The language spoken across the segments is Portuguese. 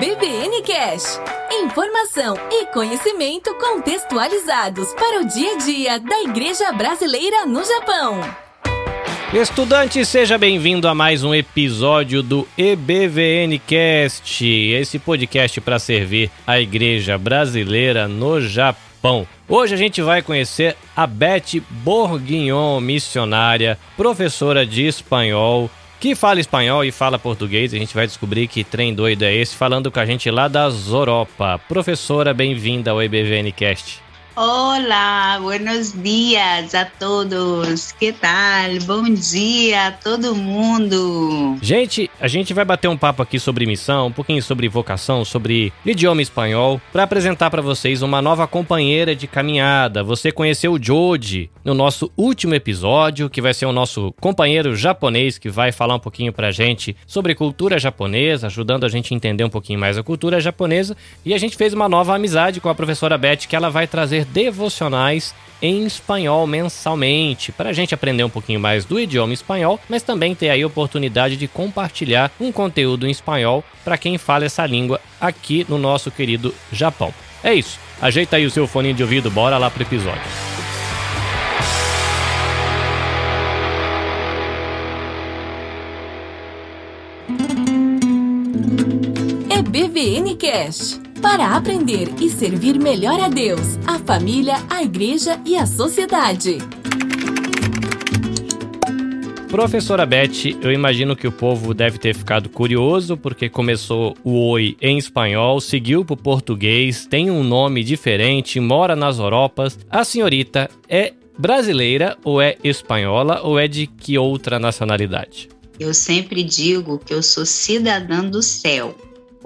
EBVN Cash. Informação e conhecimento contextualizados para o dia a dia da Igreja Brasileira no Japão. Estudante, seja bem-vindo a mais um episódio do EBVN Cast, esse podcast para servir a Igreja Brasileira no Japão. Hoje a gente vai conhecer a Beth Bourguignon, missionária, professora de espanhol, que fala espanhol e fala português. A gente vai descobrir que trem doido é esse, falando com a gente lá da Zoropa. Professora, bem-vinda ao EBVN Cast. Olá, buenos dias a todos. Que tal? Bom dia a todo mundo. Gente, a gente vai bater um papo aqui sobre missão, um pouquinho sobre vocação, sobre idioma espanhol, para apresentar para vocês uma nova companheira de caminhada. Você conheceu o Joji no nosso último episódio, que vai ser o nosso companheiro japonês que vai falar um pouquinho pra gente sobre cultura japonesa, ajudando a gente a entender um pouquinho mais a cultura japonesa. E a gente fez uma nova amizade com a professora Beth, que ela vai trazer devocionais em espanhol mensalmente, para a gente aprender um pouquinho mais do idioma espanhol, mas também ter aí a oportunidade de compartilhar um conteúdo em espanhol para quem fala essa língua aqui no nosso querido Japão. É isso. Ajeita aí o seu fone de ouvido, bora lá pro episódio. EBVN Cash para aprender e servir melhor a Deus, a família, a igreja e a sociedade. Professora Beth, eu imagino que o povo deve ter ficado curioso porque começou o Oi em espanhol, seguiu para o português, tem um nome diferente, mora nas Europas. A senhorita é brasileira ou é espanhola ou é de que outra nacionalidade? Eu sempre digo que eu sou cidadã do céu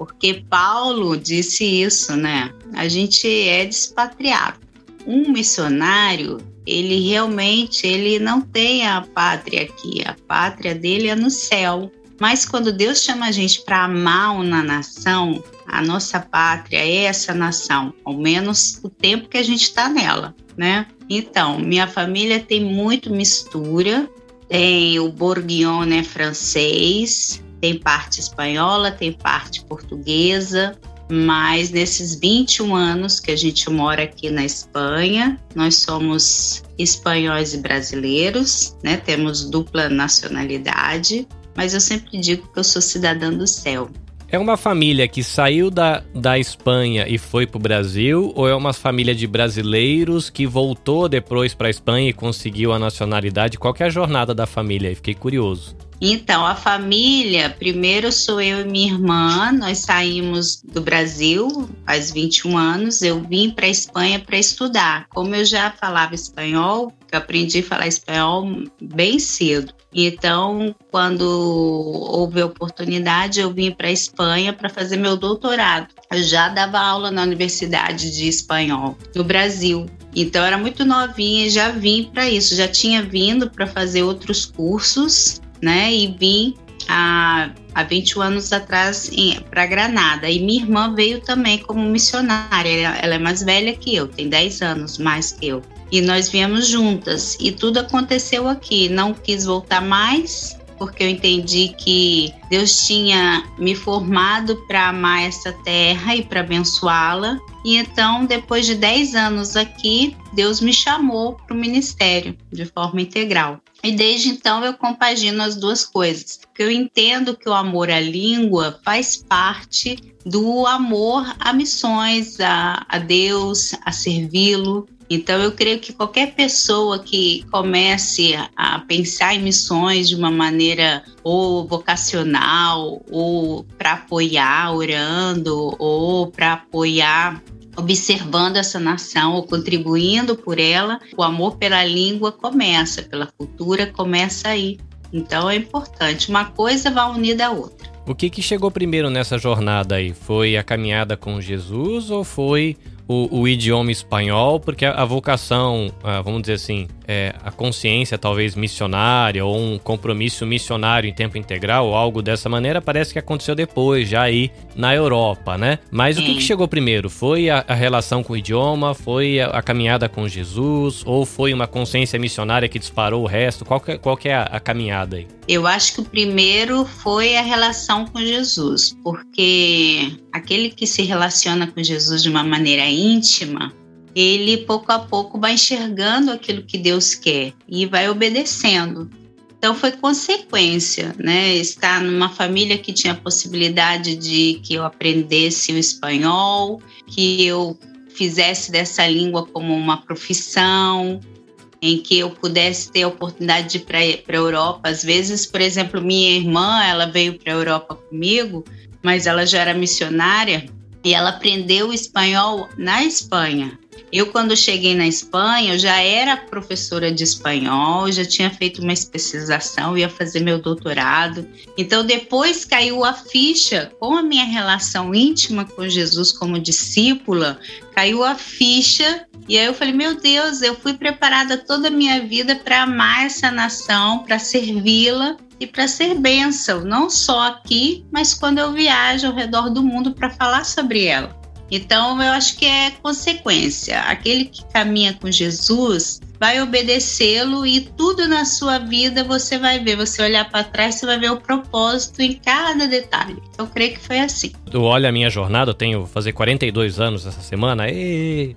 porque Paulo disse isso, né? A gente é despatriado. Um missionário, ele realmente ele não tem a pátria aqui, a pátria dele é no céu. Mas quando Deus chama a gente para amar uma nação, a nossa pátria é essa nação, ao menos o tempo que a gente está nela, né? Então, minha família tem muito mistura, tem o bourguignon, né, francês, tem parte espanhola, tem parte portuguesa, mas nesses 21 anos que a gente mora aqui na Espanha, nós somos espanhóis e brasileiros, né? Temos dupla nacionalidade, mas eu sempre digo que eu sou cidadã do céu. É uma família que saiu da, da Espanha e foi para o Brasil, ou é uma família de brasileiros que voltou depois para a Espanha e conseguiu a nacionalidade? Qual é a jornada da família? Fiquei curioso. Então, a família, primeiro sou eu e minha irmã, nós saímos do Brasil faz 21 anos, eu vim para a Espanha para estudar. Como eu já falava espanhol, eu aprendi a falar espanhol bem cedo. Então, quando houve a oportunidade, eu vim para a Espanha para fazer meu doutorado. Eu já dava aula na Universidade de Espanhol no Brasil. Então, era muito novinha e já vim para isso. Já tinha vindo para fazer outros cursos né? E vim há, há 21 anos atrás para Granada. E minha irmã veio também como missionária. Ela, ela é mais velha que eu, tem 10 anos mais que eu. E nós viemos juntas. E tudo aconteceu aqui. Não quis voltar mais, porque eu entendi que Deus tinha me formado para amar essa terra e para abençoá-la. E então, depois de 10 anos aqui, Deus me chamou para o ministério de forma integral. E desde então eu compagino as duas coisas. Porque eu entendo que o amor à língua faz parte do amor a missões, a, a Deus, a servi-lo. Então eu creio que qualquer pessoa que comece a pensar em missões de uma maneira ou vocacional, ou para apoiar orando, ou para apoiar observando essa nação ou contribuindo por ela, o amor pela língua começa, pela cultura começa aí. Então é importante, uma coisa vai unida à outra. O que, que chegou primeiro nessa jornada aí? Foi a caminhada com Jesus ou foi o, o idioma espanhol? Porque a, a vocação, vamos dizer assim, é, a consciência talvez missionária ou um compromisso missionário em tempo integral ou algo dessa maneira, parece que aconteceu depois, já aí na Europa, né? Mas Sim. o que, que, chegou primeiro? Foi a, a, relação com o idioma? Foi a, a, caminhada com Jesus? Ou foi uma consciência missionária que disparou o resto? Qual que, qual que é a, a caminhada aí? Eu acho que o primeiro foi a relação com Jesus, porque aquele que se relaciona com Jesus de uma maneira íntima, ele pouco a pouco vai enxergando aquilo que Deus quer e vai obedecendo. Então foi consequência, né? Estar numa família que tinha a possibilidade de que eu aprendesse o espanhol, que eu fizesse dessa língua como uma profissão, em que eu pudesse ter a oportunidade de ir para a Europa. Às vezes, por exemplo, minha irmã, ela veio para a Europa comigo, mas ela já era missionária e ela aprendeu espanhol na Espanha. Eu, quando cheguei na Espanha, eu já era professora de espanhol, já tinha feito uma especialização, ia fazer meu doutorado. Então, depois caiu a ficha, com a minha relação íntima com Jesus como discípula, caiu a ficha. E aí eu falei: meu Deus, eu fui preparada toda a minha vida para amar essa nação, para servi-la e para ser bênção, não só aqui, mas quando eu viajo ao redor do mundo para falar sobre ela. Então, eu acho que é consequência. Aquele que caminha com Jesus vai obedecê-lo e tudo na sua vida você vai ver. Você olhar para trás, você vai ver o propósito em cada detalhe. Eu creio que foi assim. Tu olha a minha jornada, eu tenho fazer 42 anos essa semana. E...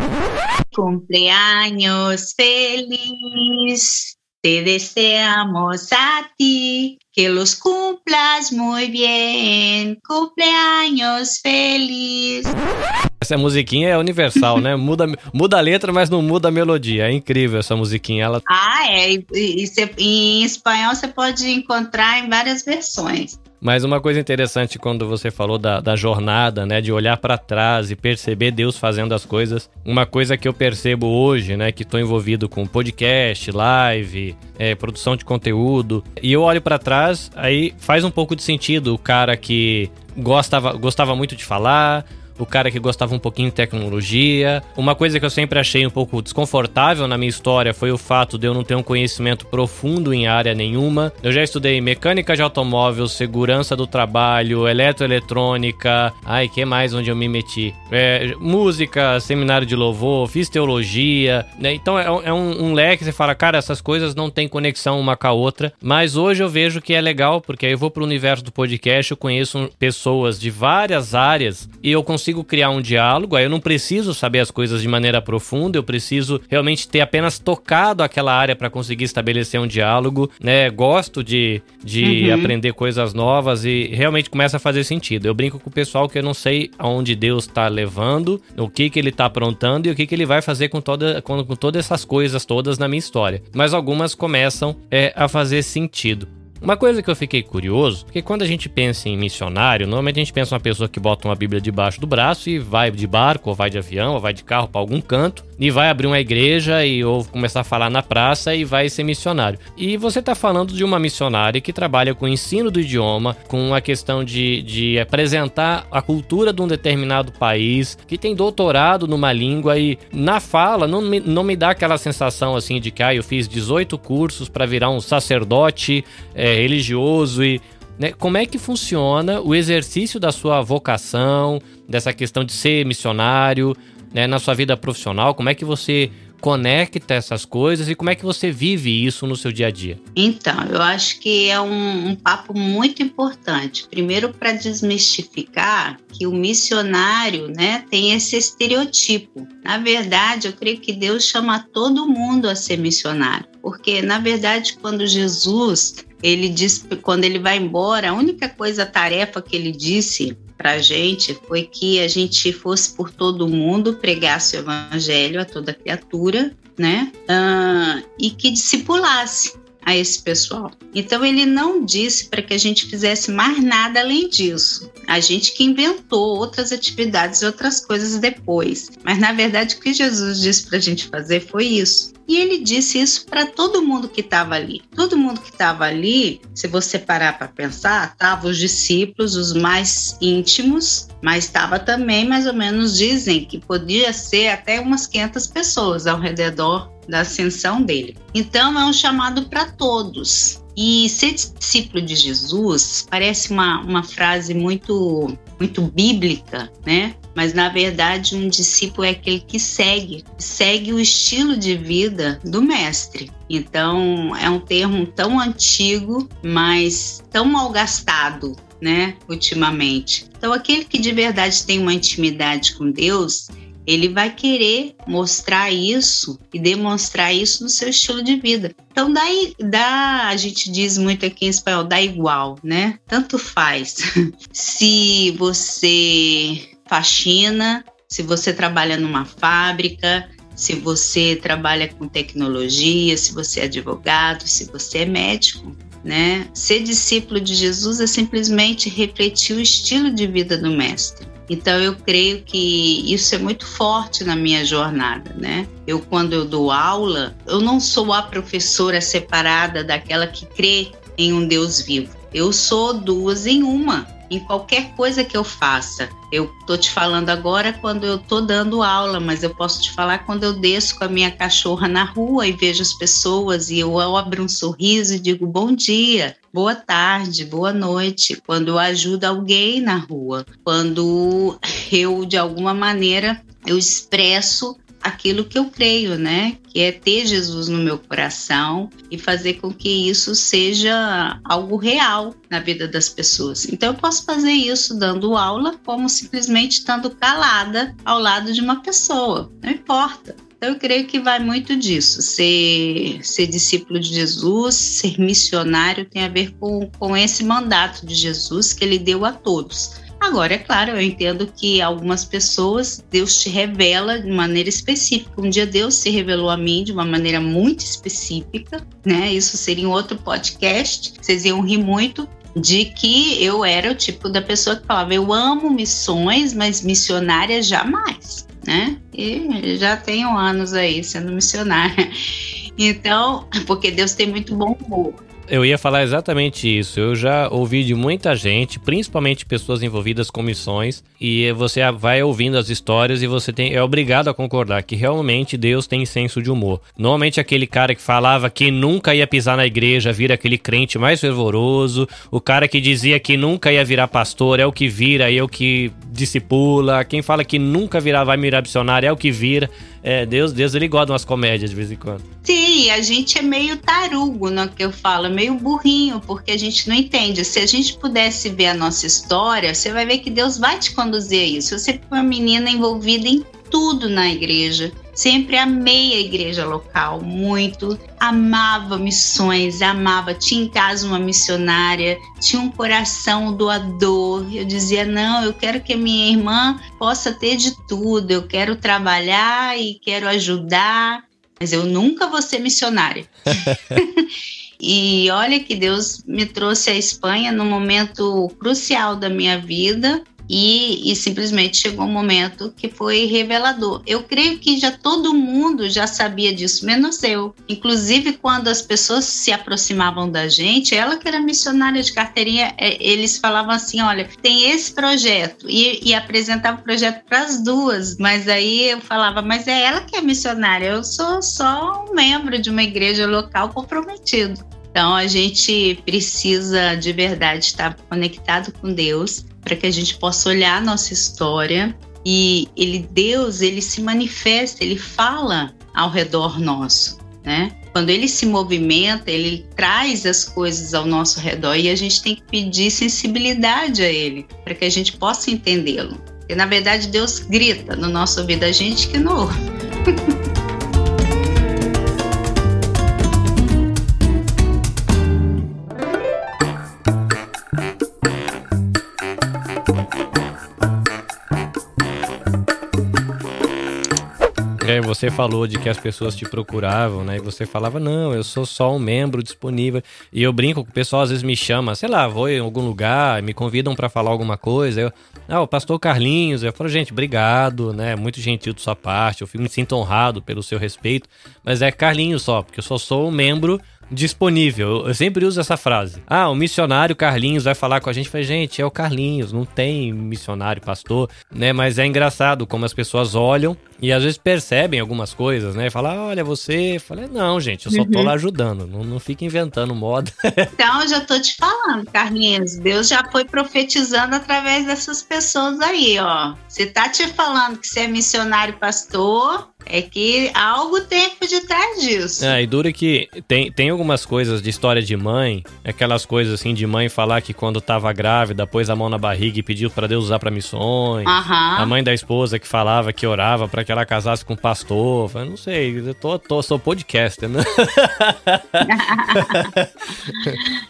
Cumpleaños feliz. Te deseamos a ti que los cumplas muy bien. Cumpleaños feliz. Essa musiquinha é universal, né? Muda, muda a letra, mas não muda a melodia. É incrível essa musiquinha. Ela... Ah, é. E, e, e em espanhol você pode encontrar em várias versões. Mas uma coisa interessante quando você falou da, da jornada, né, de olhar para trás e perceber Deus fazendo as coisas. Uma coisa que eu percebo hoje, né, que estou envolvido com podcast, live, é, produção de conteúdo, e eu olho para trás, aí faz um pouco de sentido o cara que gostava, gostava muito de falar, o cara que gostava um pouquinho de tecnologia. Uma coisa que eu sempre achei um pouco desconfortável na minha história foi o fato de eu não ter um conhecimento profundo em área nenhuma. Eu já estudei mecânica de automóvel, segurança do trabalho, eletroeletrônica. Ai, que mais onde eu me meti? É, música, seminário de louvor, fiz teologia. Né? Então é, é um, um leque, você fala, cara, essas coisas não têm conexão uma com a outra. Mas hoje eu vejo que é legal, porque aí eu vou pro universo do podcast, eu conheço pessoas de várias áreas e eu consigo consigo criar um diálogo, aí eu não preciso saber as coisas de maneira profunda, eu preciso realmente ter apenas tocado aquela área para conseguir estabelecer um diálogo, né? Gosto de, de uhum. aprender coisas novas e realmente começa a fazer sentido. Eu brinco com o pessoal que eu não sei aonde Deus está levando, o que que ele está aprontando e o que que ele vai fazer com, toda, com, com todas essas coisas todas na minha história. Mas algumas começam é, a fazer sentido. Uma coisa que eu fiquei curioso, porque quando a gente pensa em missionário, normalmente a gente pensa uma pessoa que bota uma Bíblia debaixo do braço e vai de barco, ou vai de avião, ou vai de carro para algum canto, e vai abrir uma igreja e ou começar a falar na praça e vai ser missionário. E você está falando de uma missionária que trabalha com o ensino do idioma, com a questão de, de apresentar a cultura de um determinado país, que tem doutorado numa língua e na fala não me, não me dá aquela sensação assim de que ah, eu fiz 18 cursos para virar um sacerdote é, religioso e né, como é que funciona o exercício da sua vocação, dessa questão de ser missionário, né, na sua vida profissional? Como é que você conecta essas coisas e como é que você vive isso no seu dia a dia? Então, eu acho que é um, um papo muito importante. Primeiro, para desmistificar que o missionário né, tem esse estereotipo. Na verdade, eu creio que Deus chama todo mundo a ser missionário. Porque, na verdade, quando Jesus ele diz quando ele vai embora, a única coisa, a tarefa que ele disse para a gente foi que a gente fosse por todo mundo, pregasse o evangelho a toda criatura, né? Uh, e que discipulasse a esse pessoal. Então ele não disse para que a gente fizesse mais nada além disso. A gente que inventou outras atividades e outras coisas depois. Mas na verdade o que Jesus disse para a gente fazer foi isso. E ele disse isso para todo mundo que estava ali. Todo mundo que estava ali, se você parar para pensar, estavam os discípulos, os mais íntimos, mas estava também mais ou menos dizem que podia ser até umas 500 pessoas ao redor da ascensão dele. Então é um chamado para todos. E ser discípulo de Jesus parece uma, uma frase muito, muito bíblica, né? Mas na verdade, um discípulo é aquele que segue, segue o estilo de vida do mestre. Então, é um termo tão antigo, mas tão mal gastado, né, ultimamente. Então, aquele que de verdade tem uma intimidade com Deus, ele vai querer mostrar isso e demonstrar isso no seu estilo de vida. Então, dá, a gente diz muito aqui em espanhol, dá igual, né? Tanto faz. se você faxina, se você trabalha numa fábrica, se você trabalha com tecnologia, se você é advogado, se você é médico, né? Ser discípulo de Jesus é simplesmente refletir o estilo de vida do mestre. Então eu creio que isso é muito forte na minha jornada, né? Eu quando eu dou aula, eu não sou a professora separada daquela que crê em um Deus vivo. Eu sou duas em uma em qualquer coisa que eu faça. Eu tô te falando agora quando eu tô dando aula, mas eu posso te falar quando eu desço com a minha cachorra na rua e vejo as pessoas e eu abro um sorriso e digo bom dia, boa tarde, boa noite. Quando eu ajudo alguém na rua, quando eu de alguma maneira eu expresso aquilo que eu creio, né? Que é ter Jesus no meu coração e fazer com que isso seja algo real na vida das pessoas. Então eu posso fazer isso dando aula, como simplesmente estando calada ao lado de uma pessoa. Não importa. Então, eu creio que vai muito disso. Ser, ser discípulo de Jesus, ser missionário, tem a ver com, com esse mandato de Jesus que ele deu a todos Agora, é claro, eu entendo que algumas pessoas Deus te revela de maneira específica. Um dia Deus se revelou a mim de uma maneira muito específica, né? Isso seria um outro podcast. Vocês iam rir muito de que eu era o tipo da pessoa que falava: eu amo missões, mas missionária jamais, né? E já tenho anos aí sendo missionária. Então, porque Deus tem muito bom humor. Eu ia falar exatamente isso. Eu já ouvi de muita gente, principalmente pessoas envolvidas com missões, e você vai ouvindo as histórias e você tem, é obrigado a concordar que realmente Deus tem senso de humor. Normalmente aquele cara que falava que nunca ia pisar na igreja vira aquele crente mais fervoroso, o cara que dizia que nunca ia virar pastor é o que vira, é o que discipula, quem fala que nunca virá vai virar missionário é o que vira. É, Deus, Deus ele gosta de umas comédias de vez em quando. Sim, a gente é meio tarugo no que eu falo, meio burrinho, porque a gente não entende. Se a gente pudesse ver a nossa história, você vai ver que Deus vai te conduzir a isso. Você foi uma menina envolvida em tudo na igreja. Sempre amei a igreja local muito, amava missões, amava. Tinha em casa uma missionária, tinha um coração doador. Eu dizia: não, eu quero que a minha irmã possa ter de tudo, eu quero trabalhar e quero ajudar, mas eu nunca vou ser missionária. E olha que Deus me trouxe à Espanha num momento crucial da minha vida e, e, simplesmente chegou um momento que foi revelador. Eu creio que já todo mundo já sabia disso, menos eu. Inclusive, quando as pessoas se aproximavam da gente, ela que era missionária de carteirinha, é, eles falavam assim: olha, tem esse projeto, e, e apresentava o projeto para as duas, mas aí eu falava, mas é ela que é missionária, eu sou só um membro de uma igreja local comprometido. Então a gente precisa de verdade estar conectado com Deus para que a gente possa olhar a nossa história e ele Deus, ele se manifesta, ele fala ao redor nosso, né? Quando ele se movimenta, ele traz as coisas ao nosso redor e a gente tem que pedir sensibilidade a ele para que a gente possa entendê-lo. Porque na verdade Deus grita no nosso ouvido, a gente que não você falou de que as pessoas te procuravam, né? E você falava, não, eu sou só um membro disponível. E eu brinco que o pessoal às vezes me chama, sei lá, vou em algum lugar, me convidam para falar alguma coisa. Eu, ah, o pastor Carlinhos. Eu falo, gente, obrigado, né? Muito gentil de sua parte. Eu me sinto honrado pelo seu respeito. Mas é Carlinhos só, porque eu só sou um membro disponível. Eu sempre uso essa frase. Ah, o missionário Carlinhos vai falar com a gente. Falei, gente, é o Carlinhos, não tem missionário, pastor, né? Mas é engraçado como as pessoas olham E às vezes percebem algumas coisas, né? Falar, olha, você. Falei, não, gente, eu só tô uhum. lá ajudando. Não, não fica inventando moda. então, eu já tô te falando, Carlinhos. Deus já foi profetizando através dessas pessoas aí, ó. Você tá te falando que você é missionário pastor, é que algo tem por detrás disso. É, e dura que tem, tem algumas coisas de história de mãe, aquelas coisas assim de mãe falar que quando tava grávida, pôs a mão na barriga e pediu para Deus usar para missões. Uhum. A mãe da esposa que falava que orava para que ela casasse com um pastor. Eu não sei, eu tô, tô, sou podcaster, né?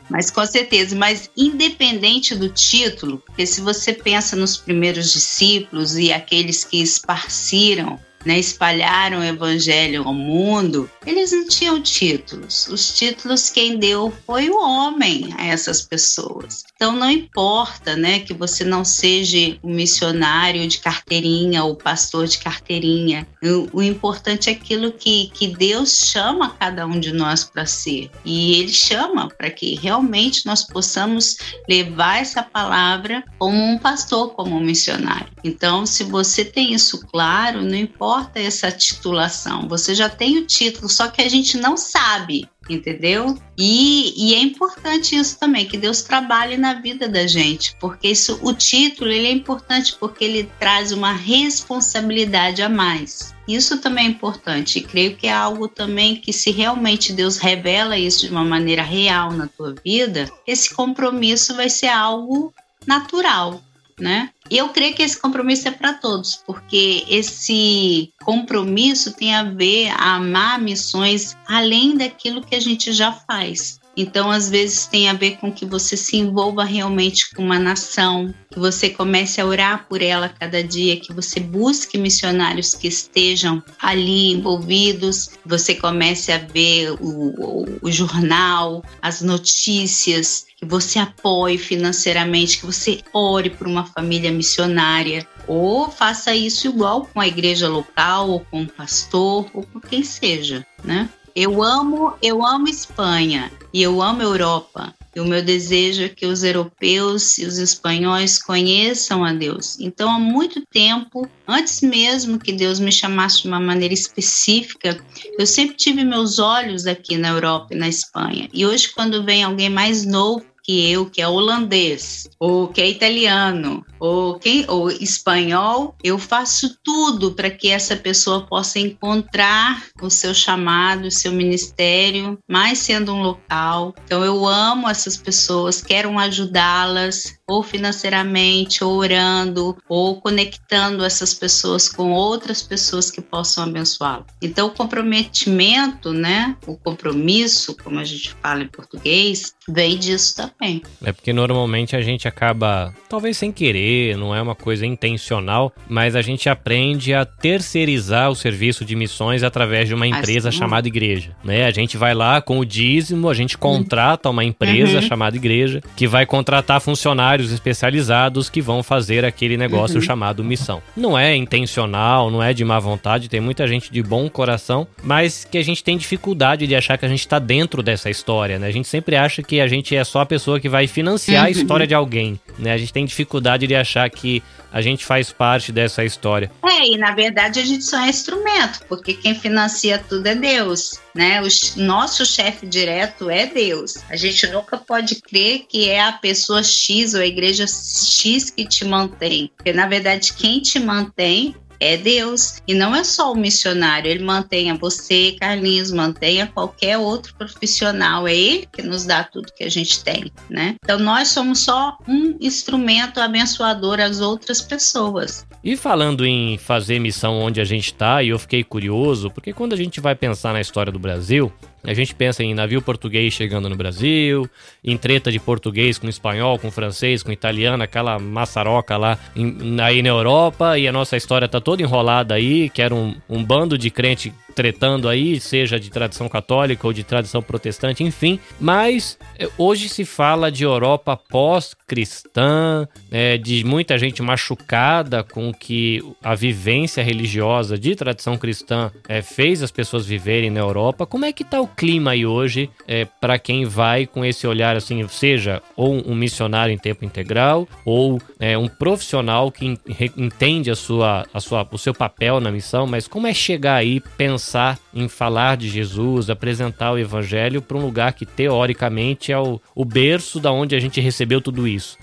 mas com certeza, mas independente do título, porque se você pensa nos primeiros discípulos e aqueles que esparciram né, espalharam o evangelho ao mundo, eles não tinham títulos. Os títulos quem deu foi o homem a essas pessoas. Então não importa, né, que você não seja um missionário de carteirinha ou pastor de carteirinha. O, o importante é aquilo que, que Deus chama cada um de nós para ser. E Ele chama para que realmente nós possamos levar essa palavra como um pastor, como um missionário. Então, se você tem isso claro, não importa importa essa titulação, você já tem o título, só que a gente não sabe, entendeu? E, e, é importante isso também, que Deus trabalhe na vida da gente, porque isso, o título ele é importante porque ele traz uma responsabilidade a mais. Isso também é importante, e creio que é algo também que se realmente Deus revela isso de uma maneira real na tua vida, esse compromisso vai ser algo natural, né? E eu creio que esse compromisso é para todos, porque esse compromisso tem a ver a amar missões além daquilo que a gente já faz. Então, às vezes, tem a ver com que você se envolva realmente com uma nação, que você comece a orar por ela cada dia, que você busque missionários que estejam ali envolvidos, você comece a ver o, o, o jornal, as notícias, que você apoie financeiramente, que você ore por uma família missionária, ou faça isso igual com a igreja local, ou com o pastor, ou com quem seja, né? Eu amo, eu amo Espanha e eu amo Europa. E o meu desejo é que os europeus e os espanhóis conheçam a Deus. Então, há muito tempo, antes mesmo que Deus me chamasse de uma maneira específica, eu sempre tive meus olhos aqui na Europa e na Espanha. E hoje, quando vem alguém mais novo que eu, que é holandês, ou que é italiano, ou, quem, ou espanhol, eu faço tudo para que essa pessoa possa encontrar o seu chamado, o seu ministério, mais sendo um local. Então eu amo essas pessoas, quero ajudá-las, ou financeiramente, ou orando, ou conectando essas pessoas com outras pessoas que possam abençoá-lo. Então, o comprometimento, né, o compromisso, como a gente fala em português, vem disso também. É porque normalmente a gente acaba, talvez sem querer, não é uma coisa intencional, mas a gente aprende a terceirizar o serviço de missões através de uma empresa assim, chamada igreja, né? A gente vai lá com o dízimo, a gente contrata uma empresa uhum. chamada igreja que vai contratar funcionários funcionários especializados que vão fazer aquele negócio uhum. chamado missão. Não é intencional, não é de má vontade, tem muita gente de bom coração, mas que a gente tem dificuldade de achar que a gente está dentro dessa história, né? A gente sempre acha que a gente é só a pessoa que vai financiar uhum. a história de alguém, né? A gente tem dificuldade de achar que a gente faz parte dessa história. É, e na verdade a gente só é instrumento, porque quem financia tudo é Deus, né? O nosso chefe direto é Deus. A gente nunca pode crer que é a pessoa X ou a igreja X que te mantém, porque na verdade quem te mantém é Deus. E não é só o missionário, ele mantenha você, Carlinhos, mantenha qualquer outro profissional. É ele que nos dá tudo que a gente tem, né? Então nós somos só um instrumento abençoador às outras pessoas. E falando em fazer missão onde a gente está, e eu fiquei curioso, porque quando a gente vai pensar na história do Brasil, a gente pensa em navio português chegando no Brasil, em treta de português com espanhol, com francês, com italiano, aquela maçaroca lá em, aí na Europa, e a nossa história tá toda enrolada aí, que era um, um bando de crente tretando aí, seja de tradição católica ou de tradição protestante, enfim. Mas é, hoje se fala de Europa pós-cristã, é, de muita gente machucada com que a vivência religiosa de tradição cristã é, fez as pessoas viverem na Europa. Como é que está o clima aí hoje é, para quem vai com esse olhar assim, seja ou um missionário em tempo integral ou é, um profissional que entende a sua, a sua, o seu papel na missão, mas como é chegar aí, pensar em falar de Jesus, apresentar o evangelho para um lugar que teoricamente é o, o berço da onde a gente recebeu tudo isso?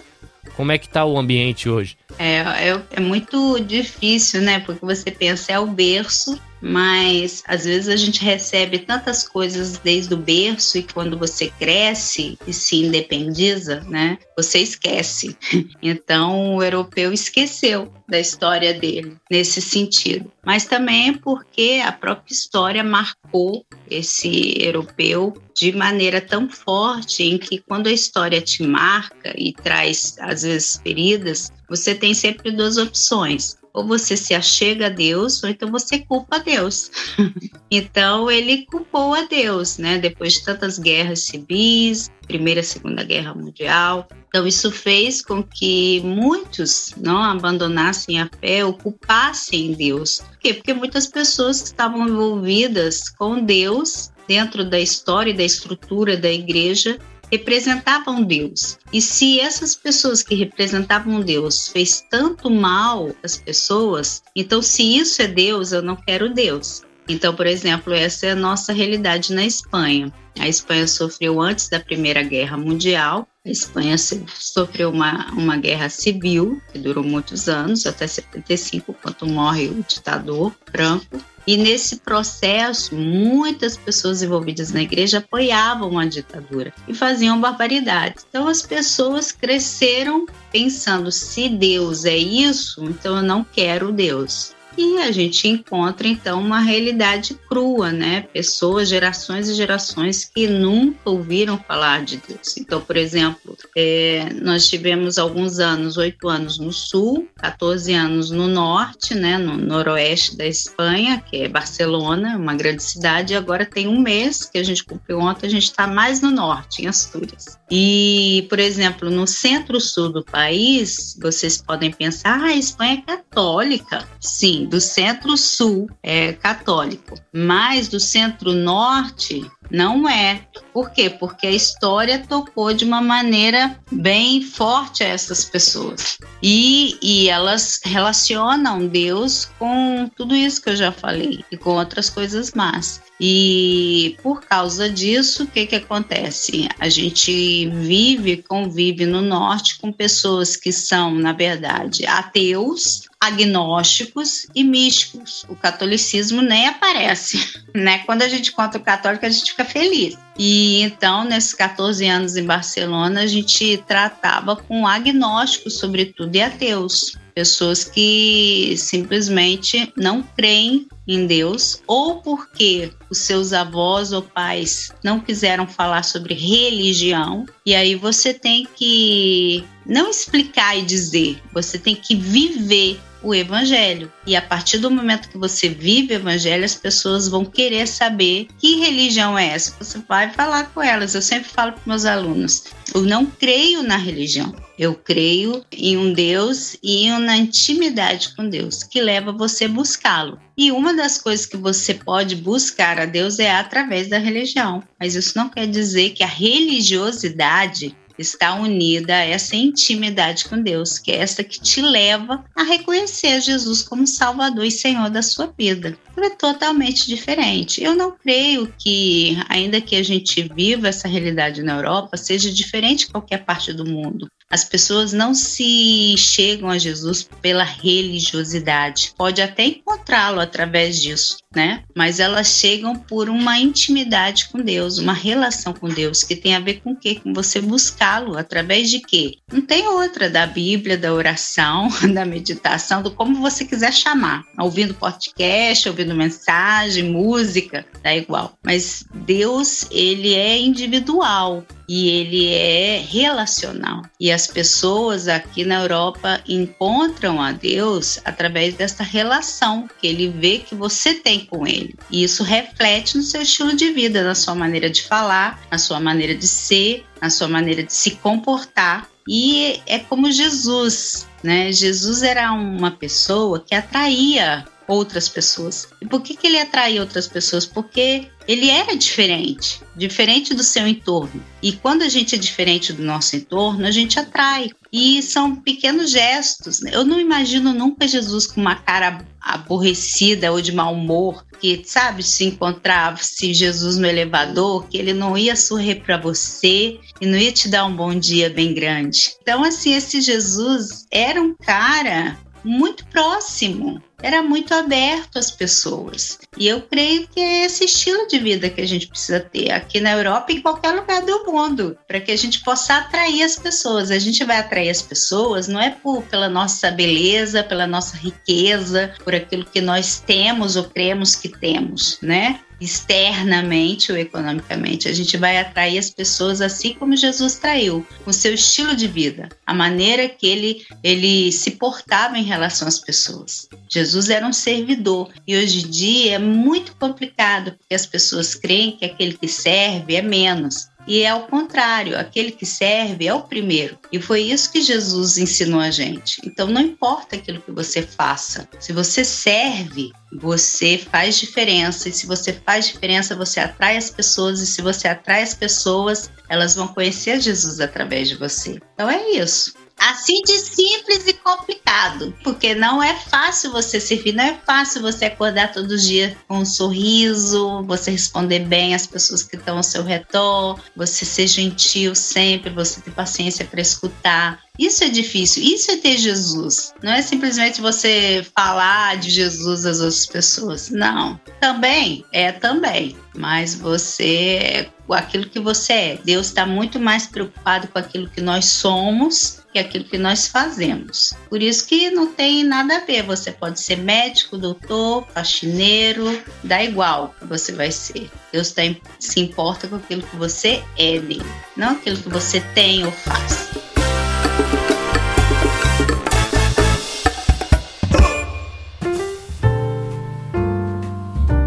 Como é que está o ambiente hoje? É, é, é, muito difícil, né? Porque você pensa, é o berço, mas às vezes a gente recebe tantas coisas desde o berço e quando você cresce e se independiza, né? Você esquece. Então o europeu esqueceu da história dele nesse sentido. Mas também porque a própria história marcou esse europeu de maneira tão forte em que quando a história te marca e traz às vezes feridas, você tem sempre duas opções. Ou você se achega a Deus, ou então você culpa a Deus. então ele culpou a Deus, né? Depois de tantas guerras civis, Primeira e Segunda Guerra Mundial. Então isso fez com que muitos não abandonassem a fé, ocupassem Deus. Por quê? Porque muitas pessoas que estavam envolvidas com Deus dentro da história e da estrutura da igreja representavam Deus. E se essas pessoas que representavam Deus fez tanto mal às pessoas, então se isso é Deus, eu não quero Deus. Então, por exemplo, essa é a nossa realidade na Espanha. A Espanha sofreu antes da Primeira Guerra Mundial. A Espanha sofreu uma, uma guerra civil que durou muitos anos, até 75, quando morre o ditador Franco. E nesse processo, muitas pessoas envolvidas na igreja apoiavam a ditadura e faziam barbaridades. Então as pessoas cresceram pensando: se Deus é isso, então eu não quero Deus. E a gente encontra então uma realidade crua, né? Pessoas, gerações e gerações que nunca ouviram falar de Deus. Então, por exemplo, é, nós tivemos alguns anos, oito anos no sul, 14 anos no norte, né? No noroeste da Espanha, que é Barcelona, uma grande cidade. E agora tem um mês que a gente cumpriu ontem, a gente está mais no norte, em Astúrias. E, por exemplo, no centro-sul do país, vocês podem pensar, ah, a Espanha é católica. Sim, do centro-sul é católico, mas do centro-norte não é. Por quê? Porque a história tocou de uma maneira bem forte a essas pessoas. E, e elas relacionam Deus com tudo isso que eu já falei e com outras coisas más. E por causa disso, o que, que acontece? A gente vive, convive no norte com pessoas que são, na verdade, ateus, agnósticos e místicos. O catolicismo nem aparece, né? Quando a gente conta o católico, a gente fica feliz. E então, nesses 14 anos em Barcelona, a gente tratava com agnósticos, sobretudo, e ateus. Pessoas que simplesmente não creem em Deus, ou porque os seus avós ou pais não quiseram falar sobre religião, e aí você tem que não explicar e dizer, você tem que viver o evangelho. E a partir do momento que você vive o evangelho, as pessoas vão querer saber que religião é essa. Você vai falar com elas. Eu sempre falo para meus alunos: eu não creio na religião. Eu creio em um Deus e na intimidade com Deus, que leva você a buscá-lo. E uma das coisas que você pode buscar a Deus é através da religião. Mas isso não quer dizer que a religiosidade está unida a essa intimidade com Deus, que é essa que te leva a reconhecer Jesus como Salvador e Senhor da sua vida. É totalmente diferente. Eu não creio que, ainda que a gente viva essa realidade na Europa, seja diferente de qualquer parte do mundo. As pessoas não se chegam a Jesus pela religiosidade. Pode até encontrá-lo através disso, né? Mas elas chegam por uma intimidade com Deus, uma relação com Deus que tem a ver com o quê? Com você buscá-lo através de quê? Não tem outra da Bíblia, da oração, da meditação, do como você quiser chamar. Ouvindo podcast, ouvindo mensagem, música, dá igual. Mas Deus, ele é individual. E ele é relacional. E as pessoas aqui na Europa encontram a Deus através dessa relação que ele vê que você tem com ele. E isso reflete no seu estilo de vida, na sua maneira de falar, na sua maneira de ser, na sua maneira de se comportar. E é como Jesus, né? Jesus era uma pessoa que atraía outras pessoas. E por que, que ele atraía outras pessoas? Porque ele era diferente, diferente do seu entorno. E quando a gente é diferente do nosso entorno, a gente atrai. E são pequenos gestos. Né? Eu não imagino nunca Jesus com uma cara aborrecida ou de mau humor, que, sabe, se encontrava-se Jesus no elevador, que ele não ia sorrir para você e não ia te dar um bom dia bem grande. Então, assim, esse Jesus era um cara muito próximo, era muito aberto às pessoas. E eu creio que é esse estilo de vida que a gente precisa ter aqui na Europa e em qualquer lugar do mundo, para que a gente possa atrair as pessoas. A gente vai atrair as pessoas não é por, pela nossa beleza, pela nossa riqueza, por aquilo que nós temos ou cremos que temos, né? Externamente ou economicamente. A gente vai atrair as pessoas assim como Jesus traiu, com seu estilo de vida, a maneira que ele, ele se portava em relação às pessoas. Jesus era um servidor e hoje em dia é muito complicado porque as pessoas creem que aquele que serve é menos. E é ao contrário, aquele que serve é o primeiro. E foi isso que Jesus ensinou a gente. Então não importa aquilo que você faça. Se você serve, você faz diferença. E se você faz diferença, você atrai as pessoas. E se você atrai as pessoas, elas vão conhecer Jesus através de você. Então é isso. Assim de simples e complicado, porque não é fácil você servir, não é fácil você acordar todos os dias com um sorriso, você responder bem às pessoas que estão ao seu redor, você ser gentil sempre, você ter paciência para escutar. Isso é difícil, isso é ter Jesus. Não é simplesmente você falar de Jesus às outras pessoas. Não. Também é também, mas você é aquilo que você é. Deus está muito mais preocupado com aquilo que nós somos que aquilo que nós fazemos. Por isso que não tem nada a ver. Você pode ser médico, doutor, faxineiro, dá igual que você vai ser. Deus tá, se importa com aquilo que você é dele, não aquilo que você tem ou faz.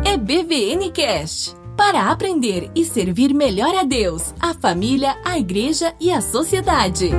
É BVN Cast para aprender e servir melhor a Deus, a família, a igreja e a sociedade.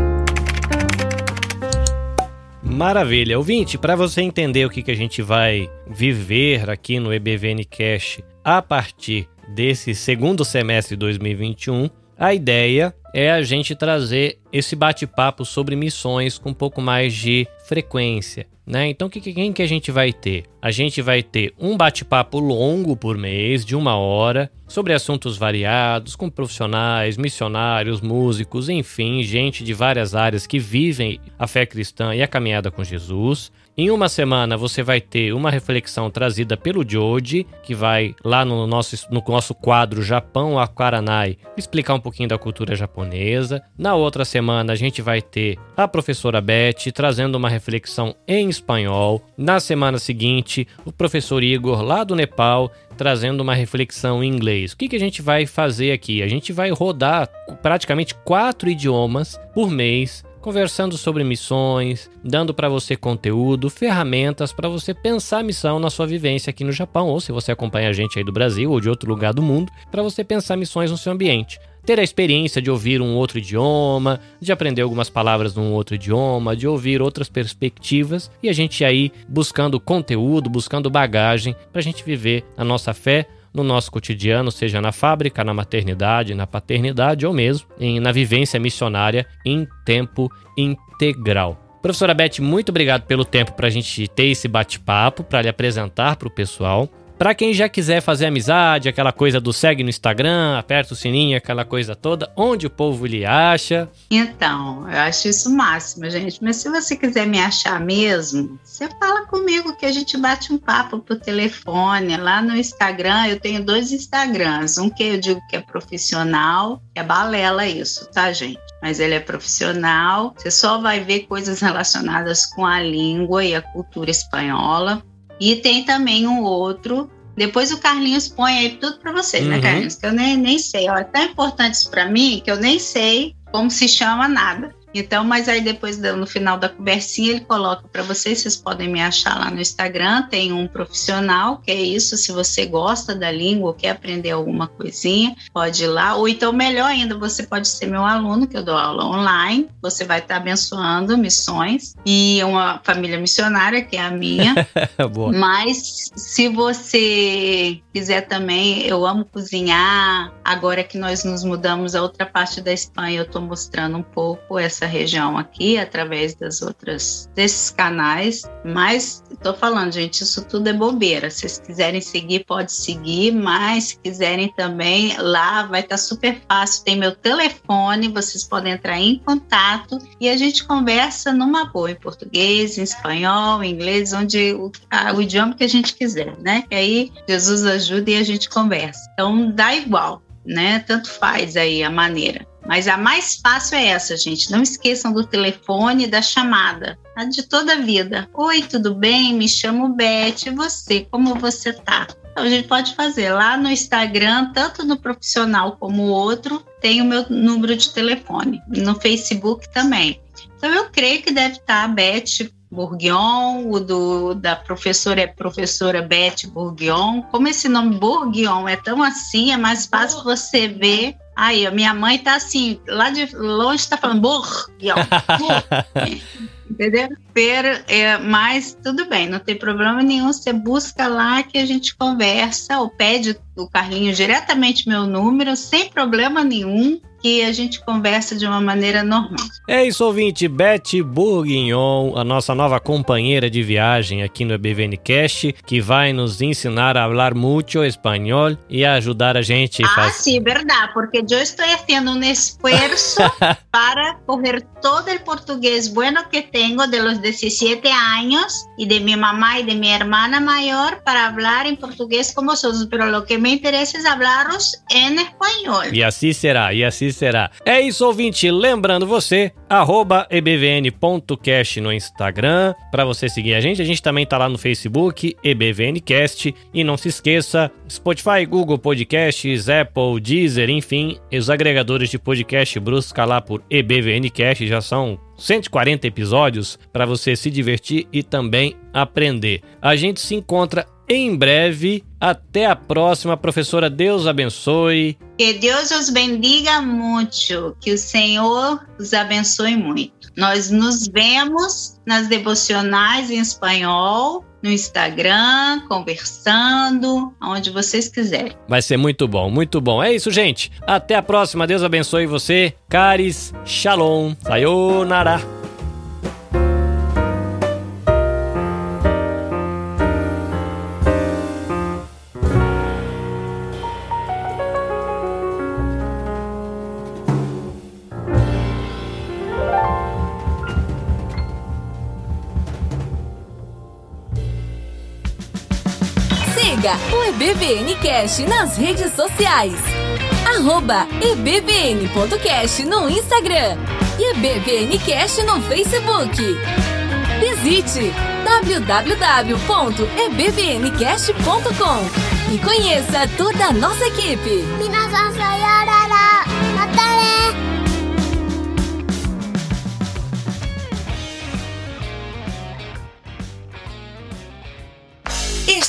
Maravilha. Ouvinte, para você entender o que, que a gente vai viver aqui no EBVN Cash a partir desse segundo semestre de 2021, a ideia é a gente trazer esse bate-papo sobre missões com um pouco mais de frequência. Né? Então, que, quem que a gente vai ter? A gente vai ter um bate-papo longo por mês, de uma hora, sobre assuntos variados, com profissionais, missionários, músicos, enfim, gente de várias áreas que vivem a fé cristã e a caminhada com Jesus. Em uma semana você vai ter uma reflexão trazida pelo Joji, que vai lá no nosso, no nosso quadro Japão Aquaranai explicar um pouquinho da cultura japonesa. Na outra semana a gente vai ter a professora Beth trazendo uma reflexão em espanhol. Na semana seguinte, o professor Igor lá do Nepal trazendo uma reflexão em inglês. O que, que a gente vai fazer aqui? A gente vai rodar praticamente quatro idiomas por mês conversando sobre missões, dando para você conteúdo, ferramentas para você pensar a missão na sua vivência aqui no Japão, ou se você acompanha a gente aí do Brasil ou de outro lugar do mundo, para você pensar missões no seu ambiente. Ter a experiência de ouvir um outro idioma, de aprender algumas palavras num outro idioma, de ouvir outras perspectivas e a gente aí buscando conteúdo, buscando bagagem para a gente viver a nossa fé no nosso cotidiano, seja na fábrica, na maternidade, na paternidade ou mesmo em, na vivência missionária em tempo integral. Professora Beth, muito obrigado pelo tempo para a gente ter esse bate-papo, para lhe apresentar para o pessoal. Para quem já quiser fazer amizade, aquela coisa do segue no Instagram, aperta o sininho, aquela coisa toda, onde o povo lhe acha? Então, eu acho isso o máximo, gente. Mas se você quiser me achar mesmo, você fala comigo que a gente bate um papo por telefone. Lá no Instagram, eu tenho dois Instagrams. Um que eu digo que é profissional, que é balela isso, tá, gente? Mas ele é profissional. Você só vai ver coisas relacionadas com a língua e a cultura espanhola. E tem também um outro Depois o Carlinhos põe aí tudo para vocês, né, Uhum. né, Carlinhos? Que eu nem, nem sei. Ó, é tão importante isso para mim que eu nem sei como se chama nada. Então, mas aí depois no final da conversinha ele coloca para vocês, vocês podem me achar lá no Instagram, tem um profissional, que é isso, se você gosta da língua ou quer aprender alguma coisinha, pode ir lá, ou então melhor ainda, você pode ser meu aluno, que eu dou aula online, você vai estar abençoando missões e uma família missionária, que é a minha, mas se você quiser também, eu amo cozinhar. Agora que nós nos mudamos a outra parte da Espanha, eu estou mostrando um pouco essa região aqui através das outras desses canais. Mas estou falando, gente, isso tudo é bobeira. Se vocês quiserem seguir, pode seguir, mas se quiserem também, lá vai estar super fácil. Tem meu telefone, vocês podem entrar em contato e a gente conversa numa boa em português, em espanhol, em inglês, onde o, a, o idioma que a gente quiser, né? Que aí Jesus ajuda e a gente conversa. Então dá igual, né? Tanto faz aí a maneira. Mas a mais fácil é essa, gente. Não esqueçam do telefone e da chamada. A de toda a vida. Oi, tudo bem? Me chamo Beth. E você? Como você tá? Então, a gente pode fazer lá no Instagram, tanto no profissional como o outro, tem o meu número de telefone. No Facebook também. Então, eu creio que deve estar a Beth Bourguignon, o do, da professora é professora Beth Bourguignon. Como esse nome Bourguignon é tão assim, é mais fácil você ver. Aí, a minha mãe tá assim, lá de longe tá falando Bourguignon. Entendeu? Pero, é, mas tudo bem, não tem problema nenhum. Você busca lá que a gente conversa ou pede o Carlinho diretamente meu número, sem problema nenhum que a gente conversa de uma maneira normal. É isso, ouvinte. Beth Bourguignon, a nossa nova companheira de viagem aqui no EBVN Cast, que vai nos ensinar a falar muito espanhol e a ajudar a gente. Ah, faz- sí, verdad, porque yo estoy haciendo un esfuerzo para coger todo el portugués bueno que tengo de los 17 años y de mi mamá y de mi hermana mayor para hablar en portugués con vosotros, pero lo que me interesa es hablaros en español. E assim será, e assim será. É isso, ouvinte. Lembrando você, arroba ebvn.cast no Instagram, para você seguir a gente. A gente também tá lá no Facebook, ebvncast. E não se esqueça, Spotify, Google Podcasts, Apple, Deezer, enfim, os agregadores de podcast, busca lá por ebvncast, já são 140 episódios para você se divertir e também aprender. A gente se encontra em breve. Até a próxima, professora. Deus abençoe. Que Deus os bendiga muito, que o Senhor os abençoe muito. Nós nos vemos nas devocionais em espanhol, no Instagram, conversando, onde vocês quiserem. Vai ser muito bom, muito bom. É isso, gente. Até a próxima. Deus abençoe você. Caris, Shalom. Sayonara. Siga o EBVN Cash nas redes sociais. Arroba no Instagram e EBVN Cash no Facebook. Visite www.ebbncast.com e conheça toda a nossa equipe.